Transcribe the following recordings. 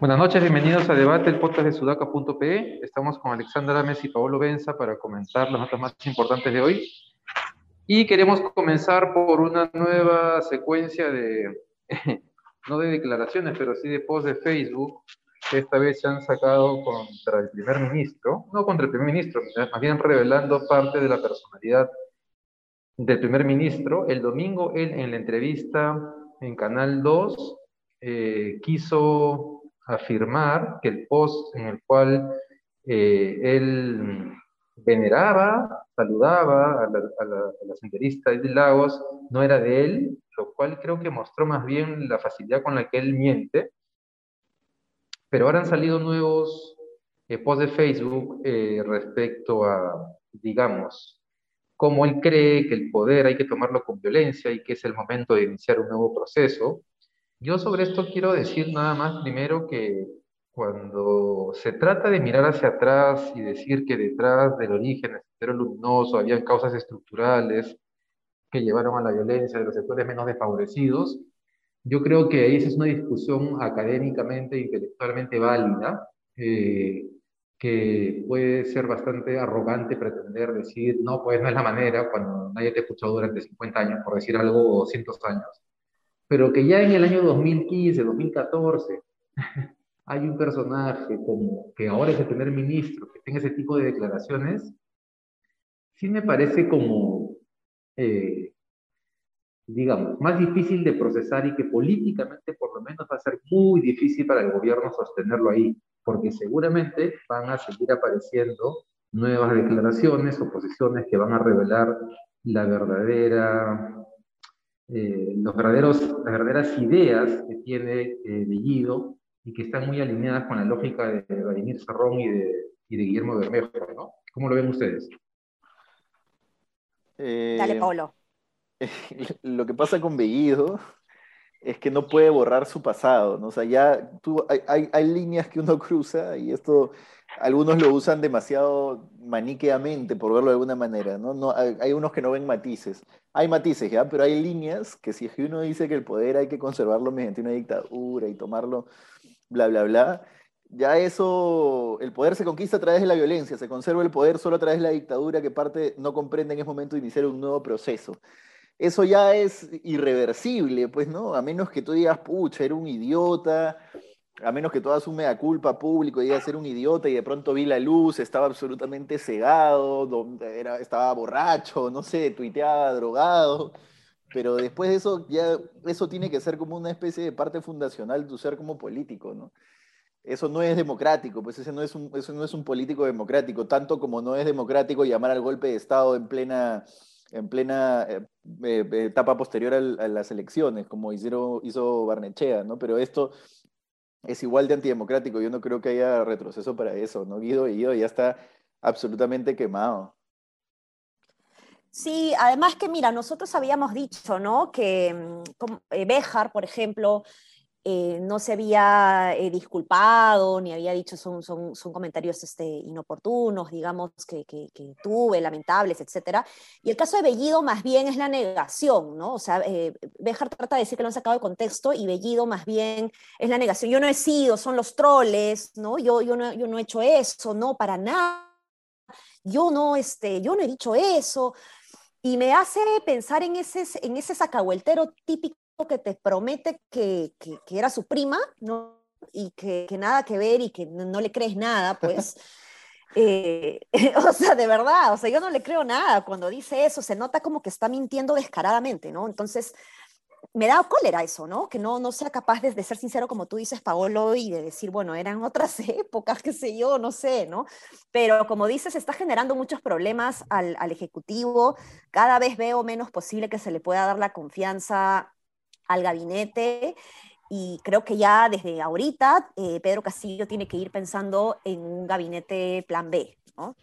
Buenas noches, bienvenidos a Debate, el podcast de sudaca.pe. Estamos con Alexandra Ames y Paolo Benza para comentar las notas más importantes de hoy. Y queremos comenzar por una nueva secuencia de, no de declaraciones, pero sí de posts de Facebook, esta vez se han sacado contra el primer ministro, no contra el primer ministro, más bien revelando parte de la personalidad del primer ministro. El domingo él en la entrevista en Canal 2 eh, quiso afirmar que el post en el cual eh, él veneraba, saludaba a la, a, senderista de Lagos, no era de él, lo cual creo que mostró más bien la facilidad con la que él miente. Pero ahora han salido nuevos eh, posts de Facebook eh, respecto a, digamos, cómo él cree que el poder hay que tomarlo con violencia y que es el momento de iniciar un nuevo proceso. Yo sobre esto quiero decir nada más primero que cuando se trata de mirar hacia atrás y decir que detrás del origen del sector luminoso habían causas estructurales que llevaron a la violencia de los sectores menos desfavorecidos, yo creo que ahí es una discusión académicamente e intelectualmente válida, eh, que puede ser bastante arrogante pretender decir, no, pues no es la manera, cuando nadie te ha escuchado durante 50 años, por decir algo, o cientos años. Pero que ya en el año 2015, 2014, hay un personaje como que ahora es el primer ministro que tenga ese tipo de declaraciones, sí me parece como, eh, digamos, más difícil de procesar y que políticamente por lo menos va a ser muy difícil para el gobierno sostenerlo ahí, porque seguramente van a seguir apareciendo nuevas declaraciones o posiciones que van a revelar la verdadera eh, los verdaderos, las verdaderas ideas que tiene eh, Bellido y que están muy alineadas con la lógica de Vladimir Serrón y de, y de Guillermo Bermejo, ¿no? ¿Cómo lo ven ustedes? Eh, Dale, Pablo. Lo que pasa con Bellido es que no puede borrar su pasado, ¿no? O ya hay, hay, líneas que uno cruza y esto algunos lo usan demasiado maniqueamente, por verlo de alguna manera, ¿no? no hay, unos que no ven matices. Hay matices, ¿ya? Pero hay líneas que si uno dice que el poder hay que conservarlo mediante una dictadura y tomarlo, bla, bla, bla, ya eso, el poder se conquista a través de la violencia, se conserva el poder solo a través de la dictadura que parte no comprende en ese momento iniciar un nuevo proceso. Eso ya es irreversible, pues, ¿no? A menos que tú digas, pucha, era un idiota, a menos que tú hagas un culpa público y digas ser un idiota y de pronto vi la luz, estaba absolutamente cegado, era, estaba borracho, no sé, tuiteaba drogado, pero después de eso ya eso tiene que ser como una especie de parte fundacional de tu ser como político, ¿no? Eso no es democrático, pues ese no es un, eso no es un político democrático, tanto como no es democrático llamar al golpe de Estado en plena, en plena eh, eh, etapa posterior a las elecciones, como hicieron, hizo Barnechea, ¿no? Pero esto es igual de antidemocrático. Yo no creo que haya retroceso para eso, ¿no? Guido, Guido ya está absolutamente quemado. Sí, además que mira, nosotros habíamos dicho, ¿no? Que mm, eh, Béjar, por ejemplo, eh, no se había eh, disculpado, ni había dicho son, son, son comentarios este, inoportunos, digamos, que, que, tuve, lamentables, etc. Y el caso de Bellido más bien es la negación, ¿no? O sea, eh, Béjar trata de decir que lo han sacado de contexto y Bellido más bien es la negación. Yo no he sido, son los troles, ¿no? Yo, yo, no, yo no he hecho eso, no, para nada. Yo no, este, yo no he dicho eso. Y me hace pensar en ese, en ese sacahueltero típico que te promete que, que, era su prima, ¿no? Y que, que, nada que ver y que no, le crees nada, pues. Eh, o sea, de verdad, o sea, yo no le creo nada cuando dice eso, se nota como que está mintiendo descaradamente, ¿no? Entonces, me da cólera eso, ¿no? Que no, no sea capaz de, de, ser sincero como tú dices, Paolo, y de decir, bueno, eran otras épocas, qué sé yo, no sé, ¿no? Pero como dices, está generando muchos problemas al, al Ejecutivo. Cada vez veo menos posible que se le pueda dar la confianza al gabinete y creo que ya desde ahorita eh, Pedro Castillo tiene que ir pensando en un gabinete plan B. ¿no?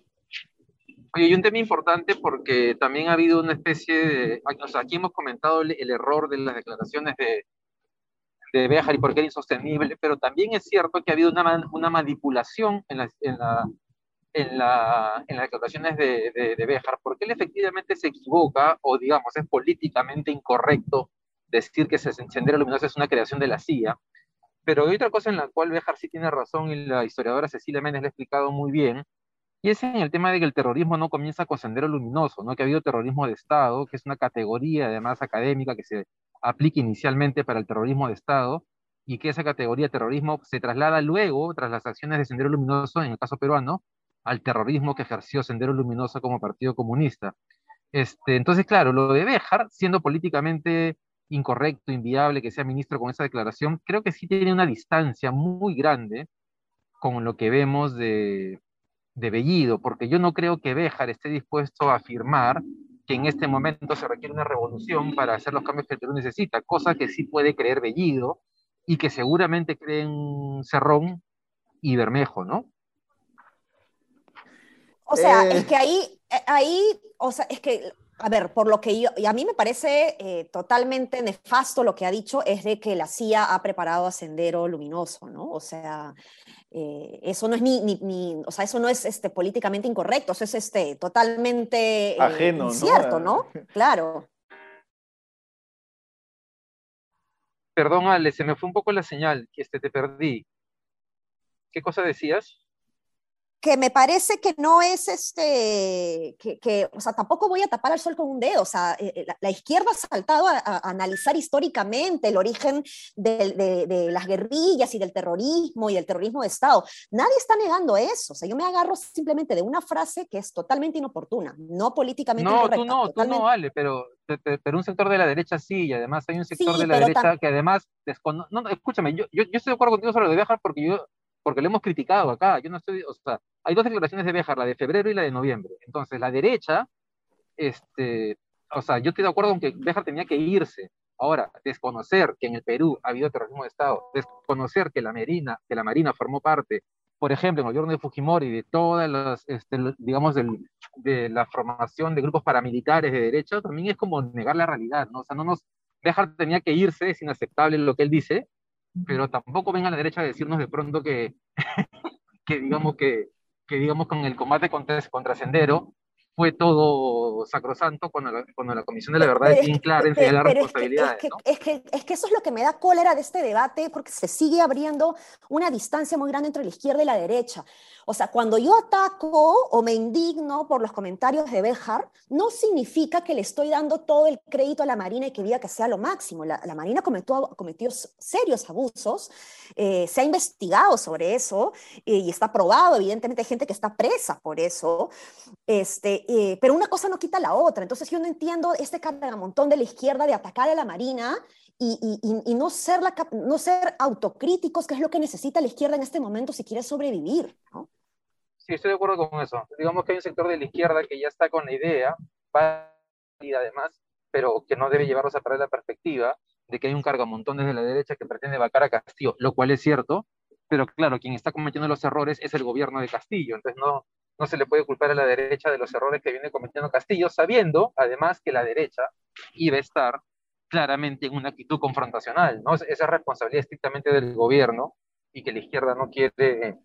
Oye, hay un tema importante porque también ha habido una especie de, o sea, aquí hemos comentado el, error de las declaraciones de, de Béjar y por qué era insostenible, pero también es cierto que ha habido una, una manipulación en, la, en, la, en, la, en, las declaraciones de, de, de Béjar, porque él efectivamente se equivoca o digamos es políticamente incorrecto decir que Sendero Luminoso es una creación de la CIA, pero hay otra cosa en la cual Béjar sí tiene razón y la historiadora Cecilia Méndez le ha explicado muy bien, y es en el tema de que el terrorismo no comienza con Sendero Luminoso, ¿no? que ha habido terrorismo de Estado, que es una categoría además académica que se aplica inicialmente para el terrorismo de Estado, y que esa categoría de terrorismo se traslada luego, tras las acciones de Sendero Luminoso, en el caso peruano, al terrorismo que ejerció Sendero Luminoso como Partido Comunista. Este, entonces, claro, lo de Béjar, siendo políticamente incorrecto, inviable que sea ministro con esa declaración, creo que sí tiene una distancia muy grande con lo que vemos de, de Bellido, porque yo no creo que Béjar esté dispuesto a afirmar que en este momento se requiere una revolución para hacer los cambios que el Perú necesita, cosa que sí puede creer Bellido y que seguramente creen Cerrón y Bermejo, ¿no? O sea, es eh. que ahí, eh, ahí, o sea, es que a ver, por lo que yo, y a mí me parece eh, totalmente nefasto lo que ha dicho, es de que la CIA ha preparado a Sendero Luminoso, ¿no? O sea, eh, eso no es ni, ni, o sea, eso no es este, políticamente incorrecto, eso es este, totalmente eh, Ajeno, cierto, ¿no? Claro. Perdón, Ale, se me fue un poco la señal, que este, te perdí. ¿Qué cosa decías? Que me parece que no es este, que, o sea, tampoco voy a tapar al sol con un dedo, o sea, eh, eh, la, izquierda ha saltado a, analizar históricamente el origen de, de, las guerrillas y del terrorismo y del terrorismo de Estado. Nadie está negando eso, o sea, yo me agarro simplemente de una frase que es totalmente inoportuna, no políticamente no, incorrecta. Tú no, tú no, vale, pero, pero un sector de la derecha sí, y además hay un sector de la derecha que además, no, escúchame, yo, yo, yo, estoy de acuerdo contigo sobre lo de viajar porque yo porque lo hemos criticado acá. Yo no estoy, o sea, hay dos declaraciones de Béjar, la de febrero y la de noviembre. Entonces, la derecha, este, o sea, yo estoy de acuerdo con que Béjar tenía que irse. Ahora, desconocer que en el Perú ha habido terrorismo de Estado, desconocer que la Marina, que la Marina formó parte, por ejemplo, en el gobierno de Fujimori, de todas las, este, digamos, de la formación de grupos paramilitares de derecha, también es como negar la realidad, ¿no? O sea, no nos, Béjar tenía que irse, es inaceptable lo que él dice, pero tampoco venga a la derecha a decirnos de pronto que, que digamos que, que digamos con el combate contra, contra Sendero fue todo sacrosanto cuando la, cuando la Comisión de la Verdad es bien clara en señalar las responsabilidades. Es que, es, que, eso es lo que me da cólera de este debate, porque se sigue abriendo una distancia muy grande entre la izquierda y la derecha. O sea, cuando yo ataco o me indigno por los comentarios de Béjar, no significa que le estoy dando todo el crédito a la Marina y que diga que sea lo máximo. La, Marina cometió, cometió, serios abusos, eh, se ha investigado sobre eso eh, y está probado, evidentemente hay gente que está presa por eso, este, eh, pero una cosa no quita la otra. Entonces yo no entiendo este cargamontón de la izquierda de atacar a la Marina y, y, no, ser la, no ser autocríticos, que es lo que necesita la izquierda en este momento si quiere sobrevivir. ¿no? Sí, estoy de acuerdo con eso. Digamos que hay un sector de la izquierda que ya está con la idea, y además, pero que no debe llevarnos a perder la perspectiva de que hay un cargamontón desde la derecha que pretende vacar a Castillo, lo cual es cierto, pero claro, quien está cometiendo los errores es el gobierno de Castillo, entonces no, no se le puede culpar a la derecha de los errores que viene cometiendo Castillo, sabiendo además que la derecha iba a estar claramente en una actitud confrontacional, ¿no? Esa es responsabilidad estrictamente del gobierno y que la izquierda no quiere,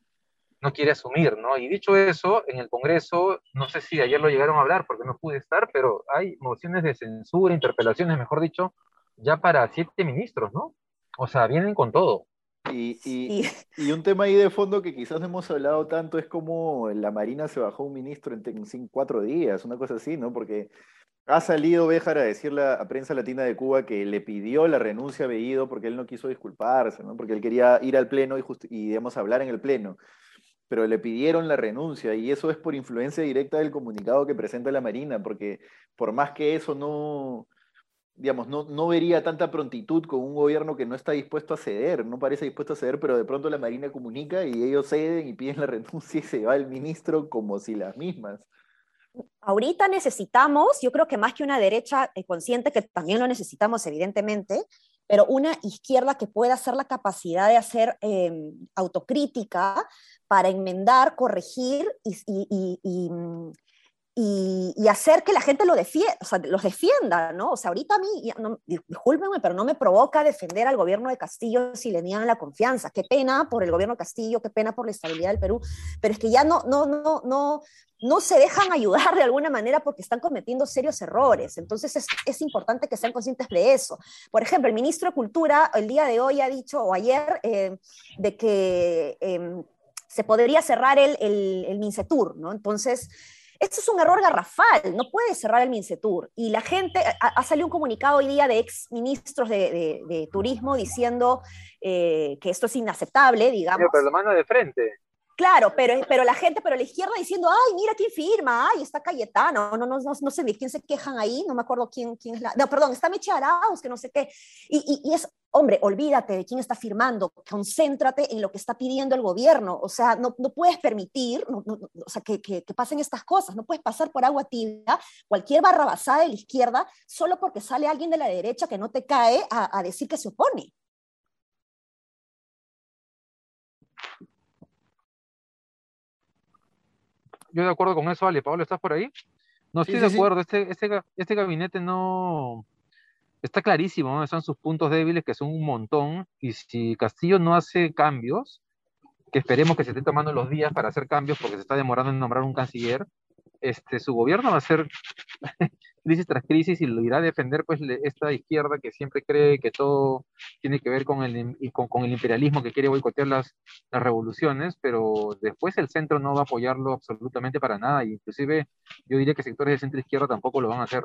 no quiere asumir, ¿no? Y dicho eso, en el Congreso, no sé si ayer lo llegaron a hablar porque no pude estar, pero hay mociones de censura, interpelaciones, mejor dicho, ya para siete ministros, ¿no? O sea, vienen con todo. Y, y, y, un tema ahí de fondo que quizás no hemos hablado tanto es como la Marina se bajó un ministro en, en cuatro días, una cosa así, ¿no? Porque ha salido Béjar a decirle a prensa latina de Cuba que le pidió la renuncia a Bellido porque él no quiso disculparse, ¿no? porque él quería ir al pleno y, y digamos, hablar en el pleno. Pero le pidieron la renuncia y eso es por influencia directa del comunicado que presenta la Marina, porque por más que eso no, digamos, no, no vería tanta prontitud con un gobierno que no está dispuesto a ceder, no parece dispuesto a ceder, pero de pronto la Marina comunica y ellos ceden y piden la renuncia y se va el ministro como si las mismas. Ahorita necesitamos, yo creo que más que una derecha eh, consciente, que también lo necesitamos evidentemente, pero una izquierda que pueda hacer la capacidad de hacer em, autocrítica para enmendar, corregir y, y, hacer que la gente lo defienda, o sea, los defienda, ¿no? O sea, ahorita a mí, no, discúlpenme, pero no me provoca defender al gobierno de Castillo si le niegan la confianza. Qué pena por el gobierno de Castillo, qué pena por la estabilidad del Perú, pero es que ya no, no, no, no, no se dejan ayudar de alguna manera porque están cometiendo serios errores. Entonces es, es, importante que sean conscientes de eso. Por ejemplo, el ministro de Cultura el día de hoy ha dicho, o ayer, eh, de que eh, se podría cerrar el, el, el MINCETUR, ¿no? Entonces esto es un error garrafal, no puede cerrar el Mincetur. Y la gente, ha, salido un comunicado hoy día de ex ministros de, turismo diciendo eh, que esto es inaceptable, digamos. pero la mano de frente. Claro, pero, pero la gente, pero la izquierda diciendo, ay, mira quién firma, ay, está Cayetano, no, no, no, no sé de quién se quejan ahí, no me acuerdo quién, quién es la, no, perdón, está Meche Arauz, que no sé qué, y, y, es, hombre, olvídate de quién está firmando, concéntrate en lo que está pidiendo el gobierno, o sea, no, no puedes permitir, o sea, que, que, que, pasen estas cosas, no puedes pasar por agua tibia cualquier barra basada de la izquierda solo porque sale alguien de la derecha que no te cae a, a decir que se opone. yo de acuerdo con eso, Ale. Pablo, ¿estás por ahí? No estoy de acuerdo. Este, este, este gabinete no. Está clarísimo están sus puntos débiles, que son un montón. Y si Castillo no hace cambios, que esperemos que se esté tomando los días para hacer cambios, porque se está demorando en nombrar un canciller, este, su gobierno va a ser crisis tras crisis y lo irá a defender pues esta izquierda que siempre cree que todo tiene que ver con el, con el imperialismo que quiere boicotear las, las revoluciones, pero después el centro no va a apoyarlo absolutamente para nada, y inclusive yo diría que sectores de centro izquierda tampoco lo van a hacer.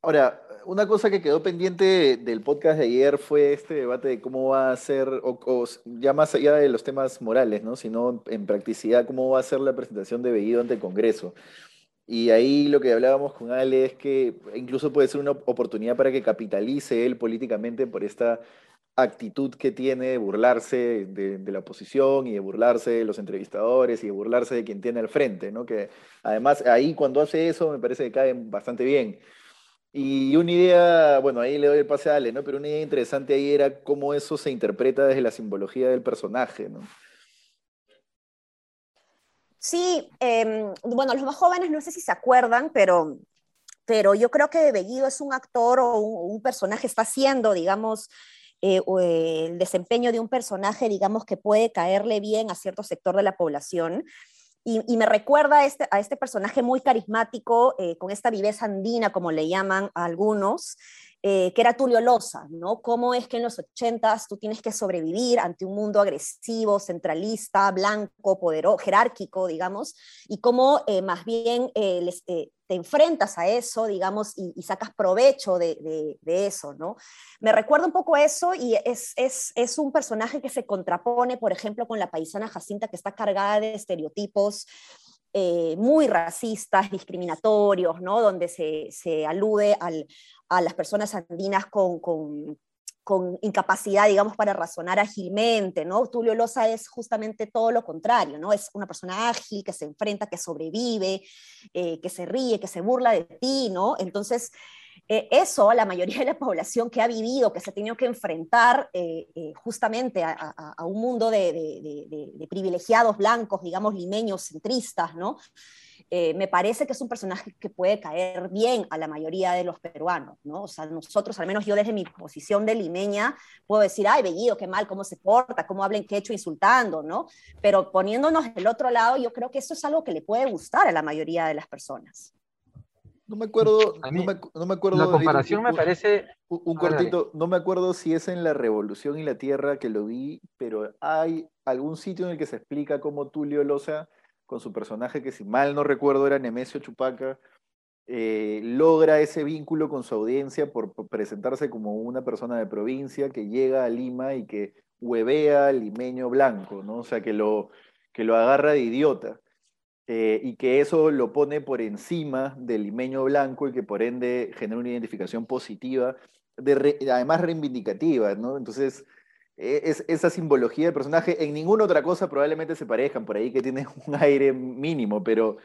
Ahora, una cosa que quedó pendiente del podcast de ayer fue este debate de cómo va a ser, o, ya más allá de los temas morales, ¿no? sino en practicidad, cómo va a ser la presentación de Bellido ante el Congreso. Y ahí lo que hablábamos con Ale es que incluso puede ser una oportunidad para que capitalice él políticamente por esta actitud que tiene de burlarse de, de, la oposición y de burlarse de los entrevistadores y de burlarse de quien tiene al frente, ¿no? Que además ahí cuando hace eso me parece que cae bastante bien. Y una idea, bueno, ahí le doy el pase a Ale, ¿no? Pero una idea interesante ahí era cómo eso se interpreta desde la simbología del personaje, ¿no? Sí, eh, bueno, los más jóvenes no sé si se acuerdan, pero, pero yo creo que Bellido es un actor o un, personaje, está haciendo, digamos, eh, el desempeño de un personaje, digamos, que puede caerle bien a cierto sector de la población. Y, me recuerda a este, a este personaje muy carismático, eh, con esta viveza andina, como le llaman algunos, eh, que era Tulio Loza, ¿no? Cómo es que en los ochentas tú tienes que sobrevivir ante un mundo agresivo, centralista, blanco, poderoso, jerárquico, digamos, y cómo eh, más bien les, te enfrentas a eso, digamos, y, sacas provecho de, de, eso, ¿no? Me recuerda un poco eso y es, es, es, un personaje que se contrapone, por ejemplo, con la paisana Jacinta, que está cargada de estereotipos eh, muy racistas, discriminatorios, ¿no? Donde se, se alude al, a las personas andinas con, con, incapacidad, digamos, para razonar ágilmente, ¿no? Tulio Loza es justamente todo lo contrario, ¿no? Es una persona ágil, que se enfrenta, que sobrevive, eh, que se ríe, que se burla de ti, ¿no? Entonces, eh, eso la mayoría de la población que ha vivido, que se ha tenido que enfrentar eh, eh, justamente a, un mundo de, privilegiados blancos, digamos, limeños, centristas, ¿no? me parece que es un personaje que puede caer bien a la mayoría de los peruanos, ¿no? O sea, nosotros, al menos yo desde mi posición de limeña, puedo decir, ay, Bellido, qué mal, cómo se porta, cómo habla en quechua insultando, ¿no? Pero poniéndonos del otro lado, yo creo que eso es algo que le puede gustar a la mayoría de las personas. No me acuerdo, no me, acuerdo. La comparación me parece. Un, cortito, no me acuerdo si es en La Revolución y la Tierra que lo vi, pero hay algún sitio en el que se explica cómo Tulio Loza, con su personaje que si mal no recuerdo era Nemesio Chupaca, eh, logra ese vínculo con su audiencia por, presentarse como una persona de provincia que llega a Lima y que huevea al limeño blanco, ¿no? O sea, que lo, que lo agarra de idiota. Eh, y que eso lo pone por encima del limeño blanco y que por ende genera una identificación positiva, de además reivindicativa. Entonces, e, es, esa simbología del personaje, en ninguna otra cosa probablemente se parejan, por ahí que tiene un aire mínimo, pero,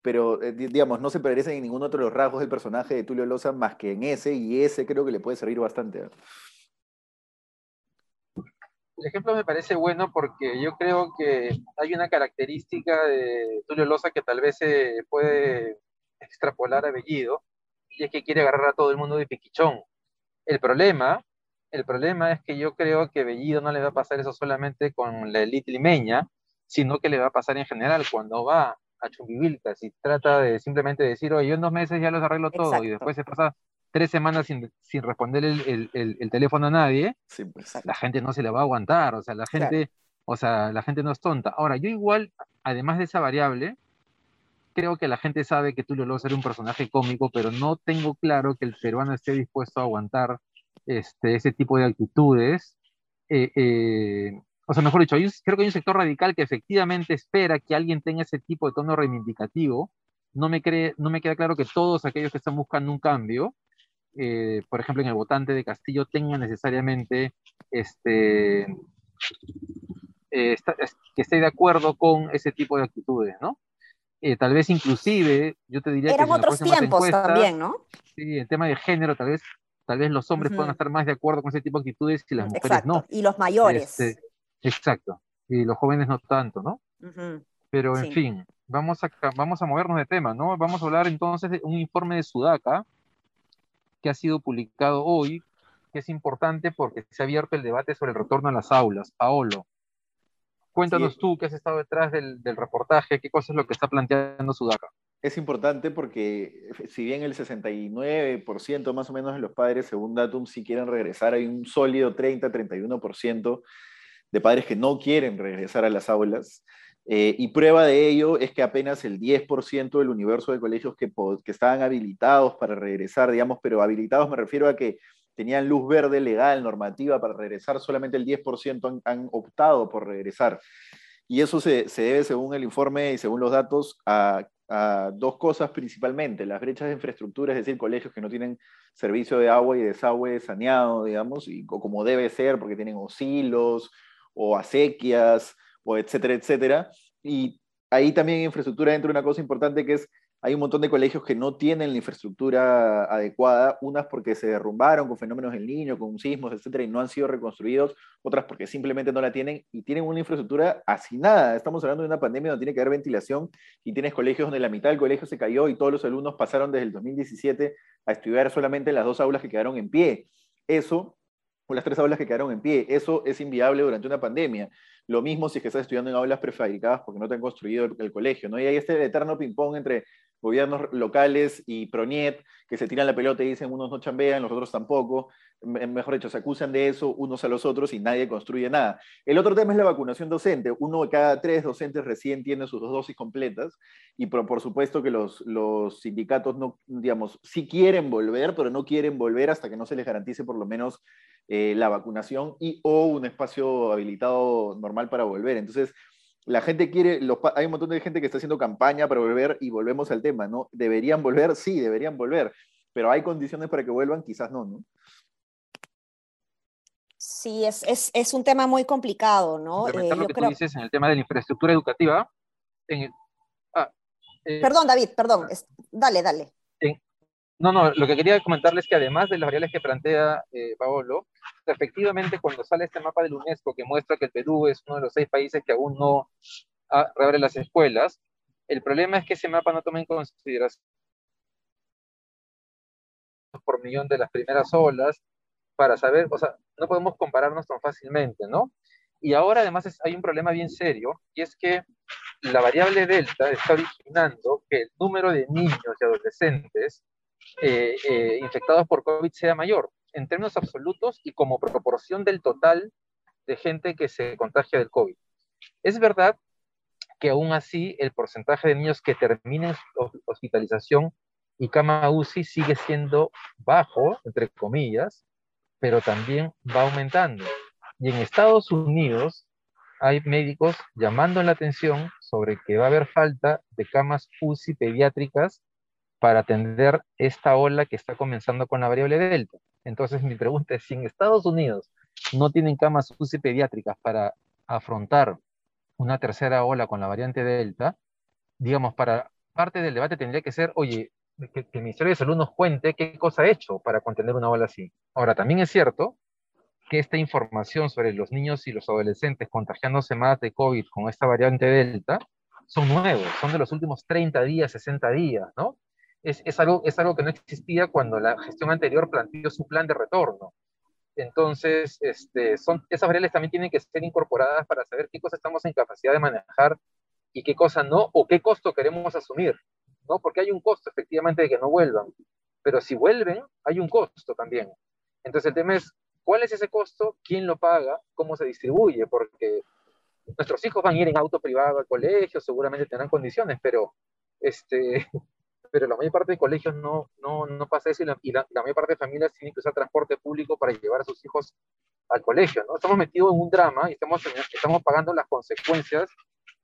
pero eh, digamos, no se parecen en ningún otro de los rasgos del personaje de Tulio Loza más que en ese, y ese creo que le puede servir bastante. El ejemplo me parece bueno porque yo creo que hay una característica de Tulio Loza que tal vez se puede extrapolar a Bellido, y es que quiere agarrar a todo el mundo de piquichón. El problema, el problema es que yo creo que Bellido no le va a pasar eso solamente con la élite limeña, sino que le va a pasar en general cuando va a Chumbivilcas y trata de simplemente decir, oye, yo en dos meses ya los arreglo todo, y después se pasa tres semanas sin, sin responder el, el, el, teléfono a nadie, sí, pues. la gente no se le va a aguantar, o sea, la gente, o sea, la gente no es tonta. Ahora, yo igual, además de esa variable, creo que la gente sabe que Tulio Loza era un personaje cómico, pero no tengo claro que el peruano esté dispuesto a aguantar este, ese tipo de actitudes. Eh, eh, o sea, mejor dicho, creo que hay un sector radical que efectivamente espera que alguien tenga ese tipo de tono reivindicativo. No me, cree, no me queda claro que todos aquellos que están buscando un cambio, eh, por ejemplo, en el votante de Castillo, tengan necesariamente este, que esté de acuerdo con ese tipo de actitudes, ¿no? Eh, tal vez inclusive, yo te diría Eran que... Eran otros tiempos también, ¿no? Sí, el tema de género, tal vez, tal vez los hombres puedan estar más de acuerdo con ese tipo de actitudes y las mujeres no. Y los mayores. Este, exacto. Y los jóvenes no tanto, ¿no? Pero, en fin, vamos a, vamos a movernos de tema, ¿no? Vamos a hablar entonces de un informe de Sudaca que ha sido publicado hoy, que es importante porque se ha abierto el debate sobre el retorno a las aulas. Paolo, Cuéntanos tú, que has estado detrás del, reportaje, qué cosa es lo que está planteando Sudaca. Es importante porque si bien el 69% más o menos de los padres, según Datum, sí quieren regresar, hay un sólido 30-31% de padres que no quieren regresar a las aulas. Eh, y prueba de ello es que apenas el 10% del universo de colegios que, que estaban habilitados para regresar, digamos, pero habilitados me refiero a que tenían luz verde legal, normativa para regresar, solamente el 10% han, optado por regresar. Y eso se, debe, según el informe y según los datos, a, dos cosas principalmente. Las brechas de infraestructura, es decir, colegios que no tienen servicio de agua y desagüe saneado, digamos, y, como debe ser, porque tienen osilos o acequias, o etcétera, etcétera. Y ahí también infraestructura dentro de una cosa importante que es hay un montón de colegios que no tienen la infraestructura adecuada, unas porque se derrumbaron con fenómenos del niño, con sismos, etcétera, y no han sido reconstruidos, otras porque simplemente no la tienen y tienen una infraestructura nada. Estamos hablando de una pandemia donde tiene que haber ventilación y tienes colegios donde la mitad del colegio se cayó y todos los alumnos pasaron desde el 2017 a estudiar solamente en las dos aulas que quedaron en pie. Eso o las tres aulas que quedaron en pie. Eso es inviable durante una pandemia. Lo mismo si es que estás estudiando en aulas prefabricadas porque no te han construido el, colegio. ¿no? Y hay este eterno ping-pong entre gobiernos locales y Proñet, que se tiran la pelota y dicen unos no chambean, los otros tampoco, mejor dicho, se acusan de eso unos a los otros y nadie construye nada. El otro tema es la vacunación docente. Uno de cada tres docentes recién tiene sus dos dosis completas y por, supuesto que los, los, sindicatos no, digamos, sí quieren volver, pero no quieren volver hasta que no se les garantice por lo menos eh, la vacunación y o un espacio habilitado normal para volver. Entonces, la gente quiere, hay un montón de gente que está haciendo campaña para volver y volvemos al tema, ¿no? ¿Deberían volver? Sí, deberían volver, pero hay condiciones para que vuelvan, quizás no, ¿no? Sí, es, es, es un tema muy complicado, ¿no? Eh, lo que tú dices en el tema de la infraestructura educativa. Ah, eh, perdón, David, perdón. dale, dale. No, no, lo que quería comentarles es que además de las variables que plantea eh, Paolo, efectivamente cuando sale este mapa del UNESCO que muestra que el Perú es uno de los seis países que aún no reabre las escuelas, el problema es que ese mapa no toma en consideración por millón de las primeras olas para saber, o sea, no podemos compararnos tan fácilmente, ¿no? Y ahora además hay un problema bien serio, y es que la variable delta está originando que el número de niños y adolescentes eh, eh, infectados por COVID sea mayor, en términos absolutos y como proporción del total de gente que se contagia del COVID. Es verdad que aún así el porcentaje de niños que terminen hospitalización y cama UCI sigue siendo bajo, entre comillas, pero también va aumentando. Y en Estados Unidos hay médicos llamando la atención sobre que va a haber falta de camas UCI pediátricas para atender esta ola que está comenzando con la variable delta. Entonces mi pregunta es, si en Estados Unidos no tienen camas UCI pediátricas para afrontar una tercera ola con la variante delta, digamos, para parte del debate tendría que ser, oye, que, el Ministerio de Salud nos cuente qué cosa ha hecho para contener una ola así. Ahora, también es cierto que esta información sobre los niños y los adolescentes contagiándose más de COVID con esta variante Delta son nuevos, son de los últimos 30 días, 60 días, ¿no? Es, es, algo, es algo que no existía cuando la gestión anterior planteó su plan de retorno. Entonces, este, son, esas variables también tienen que ser incorporadas para saber qué cosas estamos en capacidad de manejar y qué cosa no, o qué costo queremos asumir, ¿no? Porque hay un costo efectivamente de que no vuelvan, pero si vuelven, hay un costo también. Entonces el tema es, ¿cuál es ese costo? ¿Quién lo paga? ¿Cómo se distribuye? Porque nuestros hijos van a ir en auto privado al colegio, seguramente tendrán condiciones, pero, este, pero la mayor parte de colegios no, no, no pasa eso y, la, y la, mayor parte de familias tienen que usar transporte público para llevar a sus hijos al colegio. ¿no? Estamos metidos en un drama y estamos, estamos pagando las consecuencias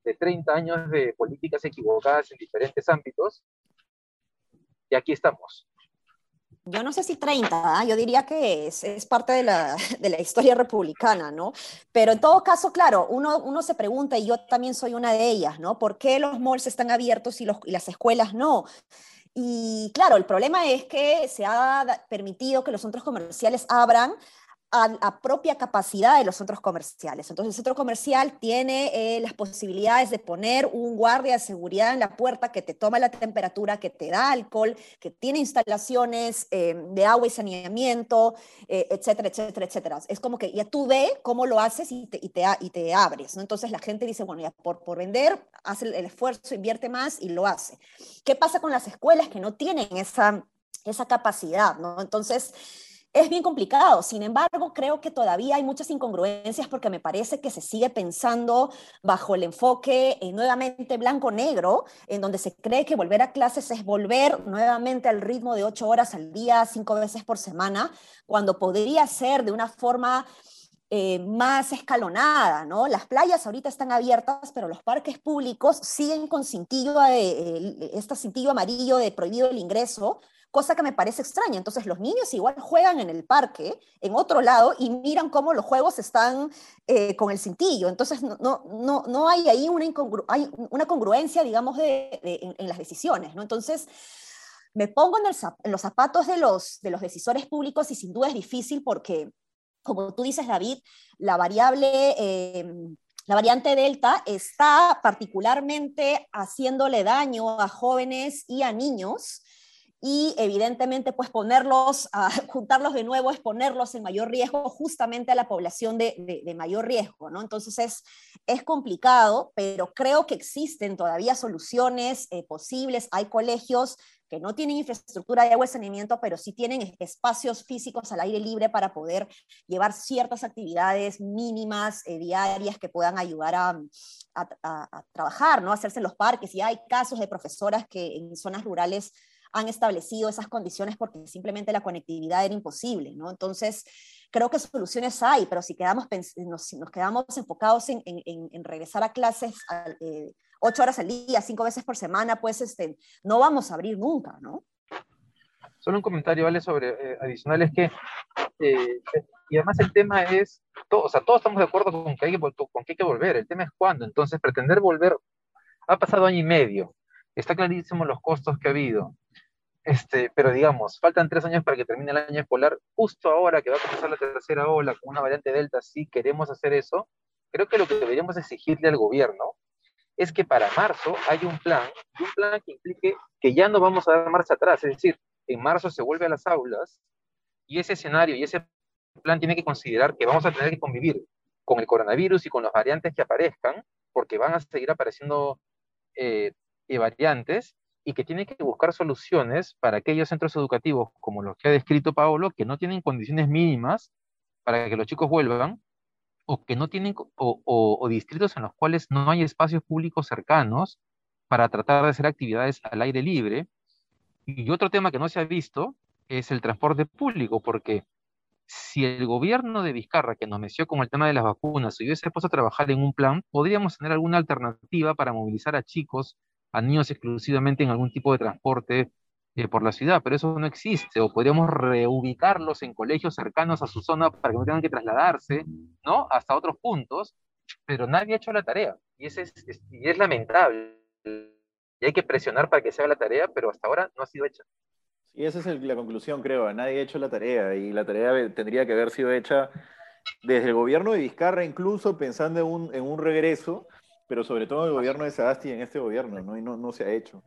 de 30 años de políticas equivocadas en diferentes ámbitos y aquí estamos yo no sé si 30, ¿ah? yo diría que es, es parte de la, de la, historia republicana, ¿no? Pero en todo caso, claro, uno, uno se pregunta, y yo también soy una de ellas, ¿no? ¿Por qué los malls están abiertos y, los, y las escuelas no? Y claro, el problema es que se ha permitido que los centros comerciales abran a, propia capacidad de los centros comerciales. Entonces, el centro comercial tiene eh, las posibilidades de poner un guardia de seguridad en la puerta que te toma la temperatura, que te da alcohol, que tiene instalaciones eh, de agua y saneamiento, eh, etcétera, etcétera, etcétera. Es como que ya tú ve cómo lo haces y te, y te, y te abres. ¿no? Entonces, la gente dice, bueno, ya por, por vender, hace el, el esfuerzo, invierte más y lo hace. ¿Qué pasa con las escuelas que no tienen esa, esa capacidad? ¿no? Entonces, es bien complicado, sin embargo, creo que todavía hay muchas incongruencias porque me parece que se sigue pensando bajo el enfoque eh, nuevamente blanco-negro, en donde se cree que volver a clases es volver nuevamente al ritmo de ocho horas al día, cinco veces por semana, cuando podría ser de una forma eh, más escalonada, ¿no? Las playas ahorita están abiertas, pero los parques públicos siguen con cintillo, eh, este cintillo amarillo de prohibido el ingreso, cosa que me parece extraña. Entonces los niños igual juegan en el parque, en otro lado, y miran cómo los juegos están eh, con el cintillo. Entonces no, no, no, hay ahí una, hay una congruencia, digamos, de, en, las decisiones, ¿no? Entonces me pongo en, los zapatos de los, de los decisores públicos y sin duda es difícil porque, como tú dices, David, la variable... Em, la variante Delta está particularmente haciéndole daño a jóvenes y a niños y evidentemente pues ponerlos, a, juntarlos de nuevo es ponerlos en mayor riesgo justamente a la población de, de, mayor riesgo, ¿no? Entonces es, es complicado, pero creo que existen todavía soluciones eh, posibles. Hay colegios que no tienen infraestructura de agua y saneamiento, pero sí tienen espacios físicos al aire libre para poder llevar ciertas actividades mínimas, eh, diarias, que puedan ayudar a, a, a, trabajar, ¿no? Hacerse en los parques. Y hay casos de profesoras que en zonas rurales han establecido esas condiciones porque simplemente la conectividad era imposible, ¿no? Entonces, creo que soluciones hay, pero si quedamos, nos, nos quedamos enfocados en, en, en, regresar a clases eh, ocho horas al día, cinco veces por semana, pues este, no vamos a abrir nunca, ¿no? Solo un comentario. Sobre eh, adicional es que, eh, y además el tema es, todo, o sea, todos estamos de acuerdo con que, hay que, con que hay que volver, el tema es cuándo, entonces pretender volver, ha pasado año y medio, está clarísimo los costos que ha habido, este, pero digamos, faltan tres años para que termine el año escolar. Justo ahora que va a comenzar la tercera ola con una variante Delta, si queremos hacer eso, creo que lo que deberíamos exigirle al gobierno es que para marzo haya un plan, un plan que implique que ya no vamos a dar marcha atrás, es decir, en marzo se vuelve a las aulas y ese escenario y ese plan tiene que considerar que vamos a tener que convivir con el coronavirus y con las variantes que aparezcan, porque van a seguir apareciendo eh, variantes, y que tiene que buscar soluciones para aquellos centros educativos como los que ha descrito Paolo, que no tienen condiciones mínimas para que los chicos vuelvan, o que no tienen, o, o, distritos en los cuales no hay espacios públicos cercanos para tratar de hacer actividades al aire libre. Y otro tema que no se ha visto es el transporte público, porque si el gobierno de Vizcarra, que nos meció con el tema de las vacunas, si hubiese puesto a trabajar en un plan, podríamos tener alguna alternativa para movilizar a chicos a niños exclusivamente en algún tipo de transporte eh, por la ciudad, pero eso no existe, o podríamos reubicarlos en colegios cercanos a su zona para que no tengan que trasladarse, ¿no? Hasta otros puntos, pero nadie ha hecho la tarea, y, ese es, y es lamentable, y hay que presionar para que se haga la tarea, pero hasta ahora no ha sido hecha. Y esa es la conclusión, creo, nadie ha hecho la tarea, y la tarea tendría que haber sido hecha desde el gobierno de Vizcarra incluso pensando en un, en un regreso, pero sobre todo el gobierno de Sagasti en este gobierno, ¿no? Y no, no se ha hecho.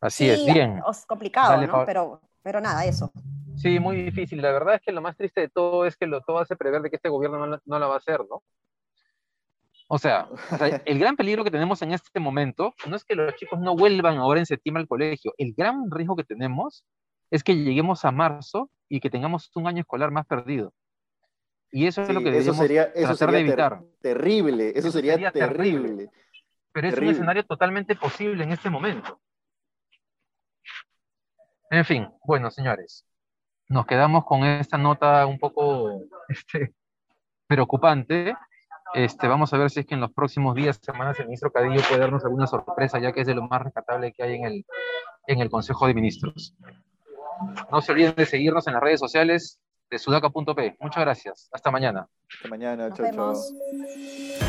Así es, bien. Es complicado, ¿no? Pero, pero nada, eso. Sí, muy difícil. La verdad es que lo más triste de todo es que lo, todo hace prever de que este gobierno no, no la va a hacer, ¿no? O sea, el gran peligro que tenemos en este momento no es que los chicos no vuelvan ahora en septiembre al colegio. El gran riesgo que tenemos es que lleguemos a marzo y que tengamos un año escolar más perdido. Y eso es lo que debemos tratar de evitar. terrible, eso, sería, terrible. Pero es un escenario totalmente posible en este momento. En fin, bueno, señores, nos quedamos con esta nota un poco este, preocupante. Este, vamos a ver si es que en los próximos días, semanas, el ministro Cadillo puede darnos alguna sorpresa, ya que es de lo más rescatable que hay en el, en el Consejo de Ministros. No se olviden de seguirnos en las redes sociales de sudaca.p. Muchas gracias. Hasta mañana. Hasta mañana. Chao, chao.